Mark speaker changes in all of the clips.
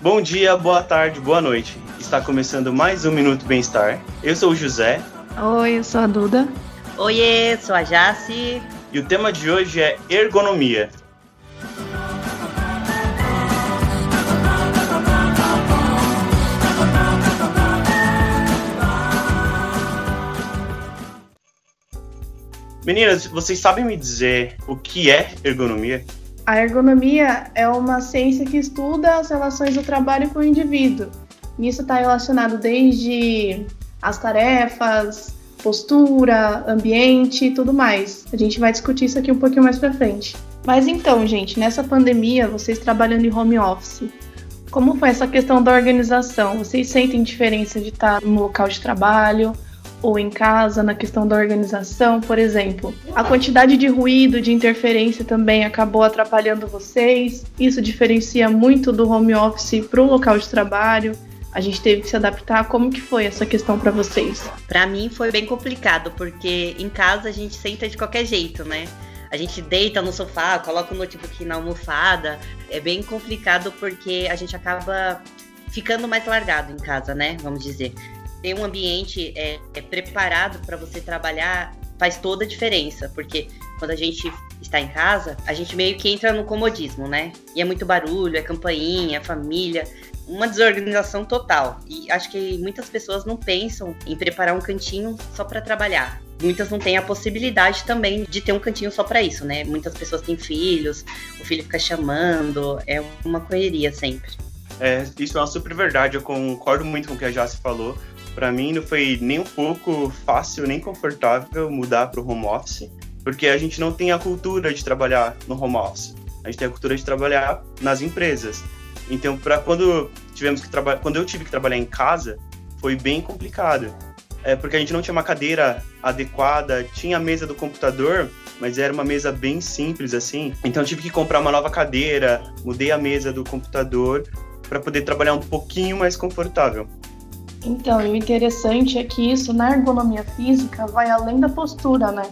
Speaker 1: Bom dia, boa tarde, boa noite. Está começando mais um Minuto Bem-Estar. Eu sou o José.
Speaker 2: Oi, eu sou a Duda.
Speaker 3: Oiê, sou a Jaci.
Speaker 1: E o tema de hoje é ergonomia. Meninas, vocês sabem me dizer o que é ergonomia?
Speaker 2: A ergonomia é uma ciência que estuda as relações do trabalho com o indivíduo. Isso está relacionado desde as tarefas, postura, ambiente e tudo mais. A gente vai discutir isso aqui um pouquinho mais para frente. Mas então, gente, nessa pandemia, vocês trabalhando em home office, como foi essa questão da organização? Vocês sentem diferença de estar no local de trabalho? Ou em casa, na questão da organização, por exemplo. A quantidade de ruído, de interferência também acabou atrapalhando vocês. Isso diferencia muito do home office para o local de trabalho. A gente teve que se adaptar. Como que foi essa questão para vocês?
Speaker 3: Para mim foi bem complicado, porque em casa a gente senta de qualquer jeito, né? A gente deita no sofá, coloca o notebook na almofada. É bem complicado porque a gente acaba ficando mais largado em casa, né? Vamos dizer ter um ambiente é, é preparado para você trabalhar faz toda a diferença, porque quando a gente está em casa, a gente meio que entra no comodismo, né? E é muito barulho, é campainha, família, uma desorganização total. E acho que muitas pessoas não pensam em preparar um cantinho só para trabalhar. Muitas não têm a possibilidade também de ter um cantinho só para isso, né? Muitas pessoas têm filhos, o filho fica chamando, é uma correria sempre.
Speaker 1: É, isso é uma super verdade, eu concordo muito com o que a Jace falou. Para mim não foi nem um pouco fácil nem confortável mudar para o home office, porque a gente não tem a cultura de trabalhar no home office. A gente tem a cultura de trabalhar nas empresas. Então, para quando tivemos que trabalhar, quando eu tive que trabalhar em casa, foi bem complicado. É porque a gente não tinha uma cadeira adequada, tinha a mesa do computador, mas era uma mesa bem simples assim. Então tive que comprar uma nova cadeira, mudei a mesa do computador para poder trabalhar um pouquinho mais confortável.
Speaker 2: Então, e o interessante é que isso na ergonomia física vai além da postura, né?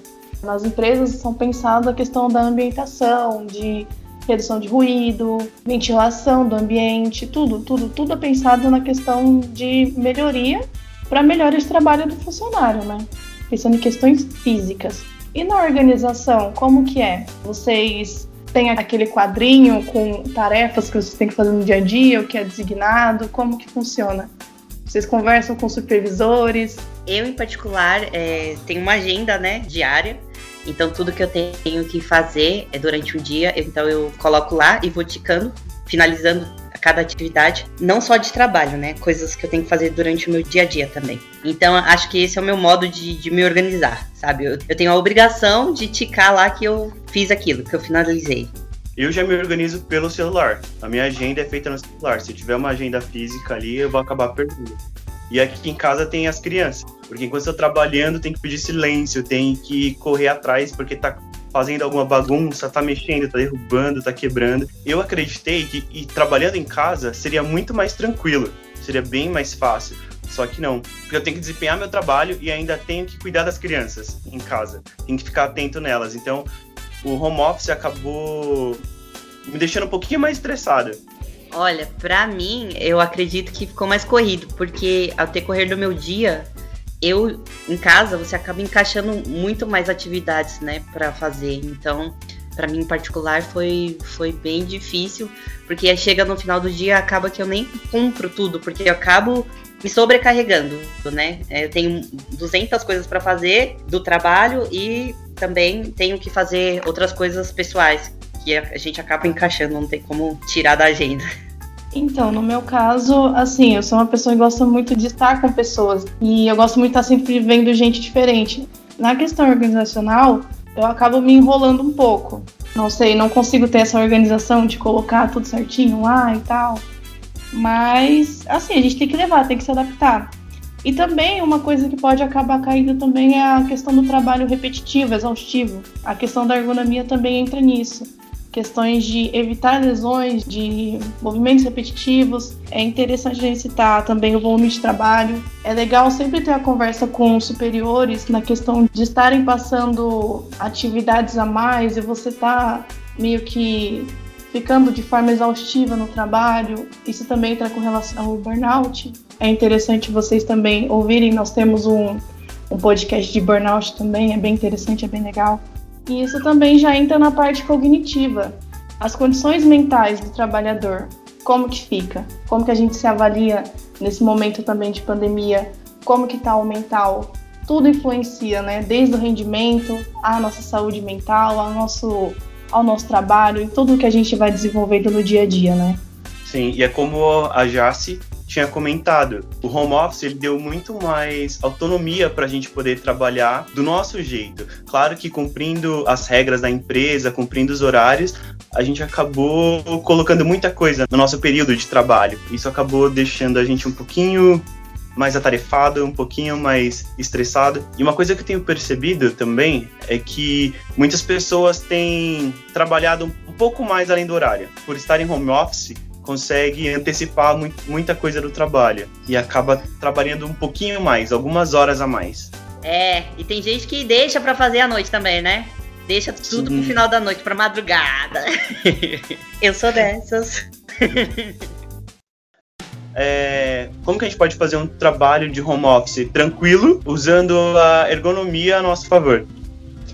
Speaker 2: Nas empresas são pensadas a questão da ambientação, de redução de ruído, ventilação do ambiente, tudo, tudo, tudo é pensado na questão de melhoria para melhora de trabalho do funcionário, né? Pensando em questões físicas. E na organização, como que é? Vocês têm aquele quadrinho com tarefas que vocês têm que fazer no dia a dia, o que é designado, como que funciona? Vocês conversam com supervisores?
Speaker 3: Eu, em particular, é, tenho uma agenda né, diária. Então, tudo que eu tenho que fazer é durante o dia. Então, eu coloco lá e vou ticando, finalizando cada atividade, não só de trabalho, né? Coisas que eu tenho que fazer durante o meu dia a dia também. Então, acho que esse é o meu modo de, de me organizar, sabe? Eu, eu tenho a obrigação de ticar lá que eu fiz aquilo, que eu finalizei.
Speaker 1: Eu já me organizo pelo celular. A minha agenda é feita no celular. Se tiver uma agenda física ali, eu vou acabar perdendo. E aqui em casa tem as crianças. Porque enquanto eu tô trabalhando, tem que pedir silêncio, tem que correr atrás, porque tá fazendo alguma bagunça, tá mexendo, tá derrubando, tá quebrando. Eu acreditei que e, trabalhando em casa seria muito mais tranquilo, seria bem mais fácil. Só que não, porque eu tenho que desempenhar meu trabalho e ainda tenho que cuidar das crianças em casa, tenho que ficar atento nelas. Então, o home office acabou me deixando um pouquinho mais estressada.
Speaker 3: Olha, para mim, eu acredito que ficou mais corrido, porque ao decorrer do meu dia, eu em casa você acaba encaixando muito mais atividades, né, para fazer. Então, para mim em particular foi foi bem difícil, porque chega no final do dia acaba que eu nem cumpro tudo, porque eu acabo me sobrecarregando, né? Eu tenho 200 coisas para fazer do trabalho e também tenho que fazer outras coisas pessoais que a gente acaba encaixando, não tem como tirar da agenda.
Speaker 2: Então, no meu caso, assim, eu sou uma pessoa que gosta muito de estar com pessoas e eu gosto muito de estar sempre vendo gente diferente. Na questão organizacional, eu acabo me enrolando um pouco. Não sei, não consigo ter essa organização de colocar tudo certinho lá e tal. Mas, assim, a gente tem que levar, tem que se adaptar. E também uma coisa que pode acabar caindo também é a questão do trabalho repetitivo, exaustivo. A questão da ergonomia também entra nisso. Questões de evitar lesões, de movimentos repetitivos. É interessante a gente citar também o volume de trabalho. É legal sempre ter a conversa com os superiores na questão de estarem passando atividades a mais e você tá meio que ficando de forma exaustiva no trabalho. Isso também está com relação ao burnout. É interessante vocês também ouvirem. Nós temos um, um podcast de burnout também, é bem interessante, é bem legal. E isso também já entra na parte cognitiva. As condições mentais do trabalhador, como que fica? Como que a gente se avalia nesse momento também de pandemia? Como que está o mental? Tudo influencia, né? Desde o rendimento, à nossa saúde mental, ao nosso, ao nosso trabalho e tudo que a gente vai desenvolvendo no dia a dia, né?
Speaker 1: Sim, e é como a Jace tinha comentado, o home office ele deu muito mais autonomia para a gente poder trabalhar do nosso jeito. Claro que cumprindo as regras da empresa, cumprindo os horários, a gente acabou colocando muita coisa no nosso período de trabalho. Isso acabou deixando a gente um pouquinho mais atarefado, um pouquinho mais estressado. E uma coisa que eu tenho percebido também é que muitas pessoas têm trabalhado um pouco mais além do horário. Por estar em home office, consegue antecipar muita coisa do trabalho e acaba trabalhando um pouquinho mais, algumas horas a mais.
Speaker 3: É, e tem gente que deixa para fazer à noite também, né? Deixa tudo Sim. pro final da noite, pra madrugada. Eu sou dessas.
Speaker 1: É, como que a gente pode fazer um trabalho de home office tranquilo, usando a ergonomia a nosso favor?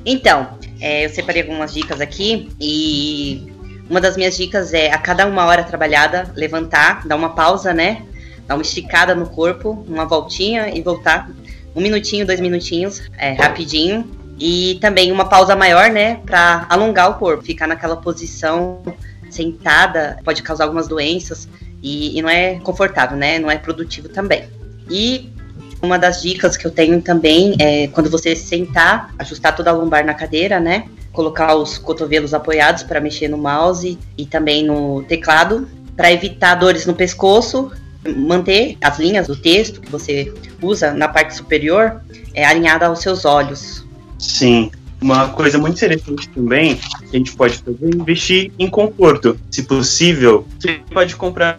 Speaker 3: Então, é, eu separei algumas dicas aqui e uma das minhas dicas é a cada uma hora trabalhada, levantar, dar uma pausa, né? Dar uma esticada no corpo, uma voltinha e voltar. Um minutinho, dois minutinhos, é, rapidinho. E também uma pausa maior, né? Para alongar o corpo, ficar naquela posição sentada pode causar algumas doenças e, e não é confortável, né? Não é produtivo também. E uma das dicas que eu tenho também é quando você sentar, ajustar toda a lombar na cadeira, né? colocar os cotovelos apoiados para mexer no mouse e também no teclado, para evitar dores no pescoço, manter as linhas do texto que você usa na parte superior é, alinhada aos seus olhos.
Speaker 1: Sim. Uma coisa muito interessante também que a gente pode fazer é investir em conforto. Se possível, você pode comprar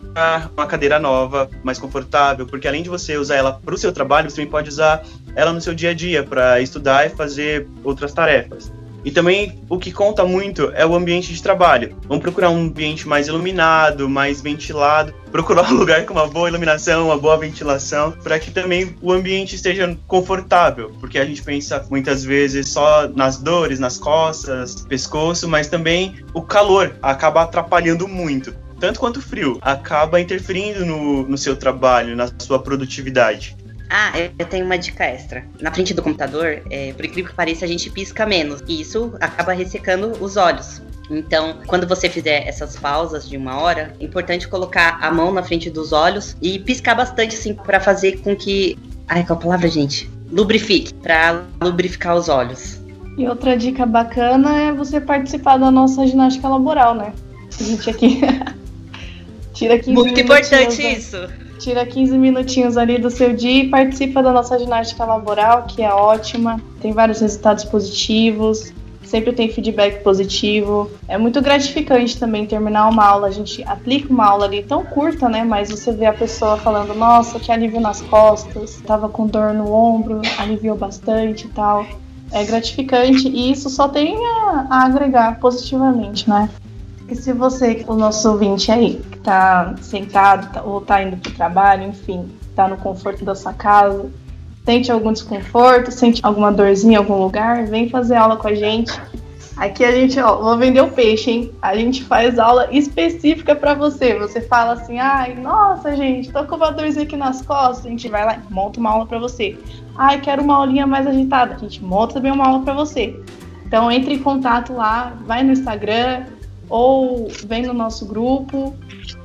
Speaker 1: uma cadeira nova, mais confortável, porque além de você usar ela para o seu trabalho, você também pode usar ela no seu dia a dia para estudar e fazer outras tarefas. E também o que conta muito é o ambiente de trabalho. Vamos procurar um ambiente mais iluminado, mais ventilado, procurar um lugar com uma boa iluminação, uma boa ventilação, para que também o ambiente esteja confortável, porque a gente pensa muitas vezes só nas dores, nas costas, pescoço, mas também o calor acaba atrapalhando muito. Tanto quanto o frio acaba interferindo no, no seu trabalho, na sua produtividade.
Speaker 3: Ah, eu tenho uma dica extra. Na frente do computador, é, por incrível que pareça, a gente pisca menos. E isso acaba ressecando os olhos. Então, quando você fizer essas pausas de uma hora, é importante colocar a mão na frente dos olhos e piscar bastante, assim, para fazer com que. Ai, qual a palavra, gente? Lubrifique, para lubrificar os olhos.
Speaker 2: E outra dica bacana é você participar da nossa ginástica laboral, né? A gente aqui. Tira 15
Speaker 3: Muito importante né? isso
Speaker 2: tira 15 minutinhos ali do seu dia e participa da nossa ginástica laboral, que é ótima, tem vários resultados positivos, sempre tem feedback positivo. É muito gratificante também terminar uma aula, a gente aplica uma aula ali tão curta, né? Mas você vê a pessoa falando, nossa, que alívio nas costas, tava com dor no ombro, aliviou bastante e tal. É gratificante e isso só tem a, a agregar positivamente, né? E se você, o nosso ouvinte aí, que tá sentado tá, ou tá indo pro trabalho, enfim, tá no conforto da sua casa, sente algum desconforto, sente alguma dorzinha em algum lugar, vem fazer aula com a gente. Aqui a gente, ó, vou vender o peixe, hein? A gente faz aula específica para você. Você fala assim, ai, nossa, gente, tô com uma dorzinha aqui nas costas. A gente vai lá e monta uma aula para você. Ai, quero uma aulinha mais agitada. A gente monta também uma aula para você. Então entre em contato lá, vai no Instagram, ou vem no nosso grupo,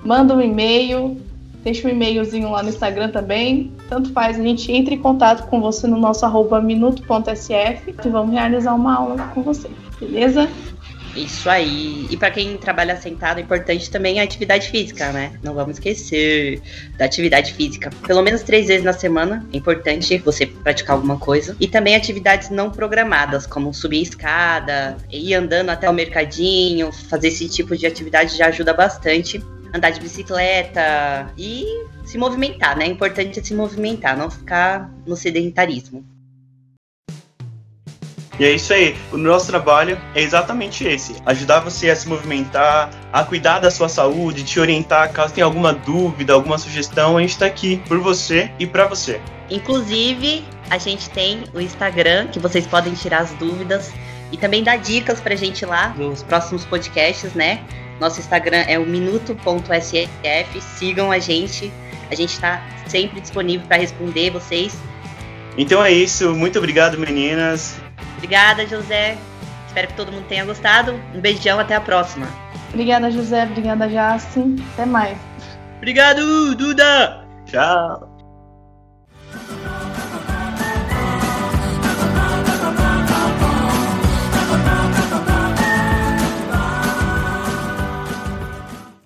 Speaker 2: manda um e-mail, deixa um e-mailzinho lá no Instagram também. Tanto faz, a gente entra em contato com você no nosso arroba minuto.sf e vamos realizar uma aula com você, beleza?
Speaker 3: Isso aí. E para quem trabalha sentado, é importante também a atividade física, né? Não vamos esquecer da atividade física. Pelo menos três vezes na semana é importante você praticar alguma coisa. E também atividades não programadas, como subir escada, ir andando até o mercadinho, fazer esse tipo de atividade já ajuda bastante. Andar de bicicleta e se movimentar, né? É importante se movimentar, não ficar no sedentarismo.
Speaker 1: E é isso aí. O nosso trabalho é exatamente esse: ajudar você a se movimentar, a cuidar da sua saúde, te orientar caso tenha alguma dúvida, alguma sugestão. A gente está aqui por você e para você.
Speaker 3: Inclusive, a gente tem o Instagram que vocês podem tirar as dúvidas e também dar dicas pra gente lá nos próximos podcasts, né? Nosso Instagram é o minuto.sf. Sigam a gente. A gente está sempre disponível para responder vocês.
Speaker 1: Então é isso. Muito obrigado, meninas.
Speaker 3: Obrigada, José. Espero que todo mundo tenha gostado. Um beijão, até a próxima.
Speaker 2: Obrigada, José. Obrigada, Jace. Até mais.
Speaker 3: Obrigado, Duda.
Speaker 1: Tchau.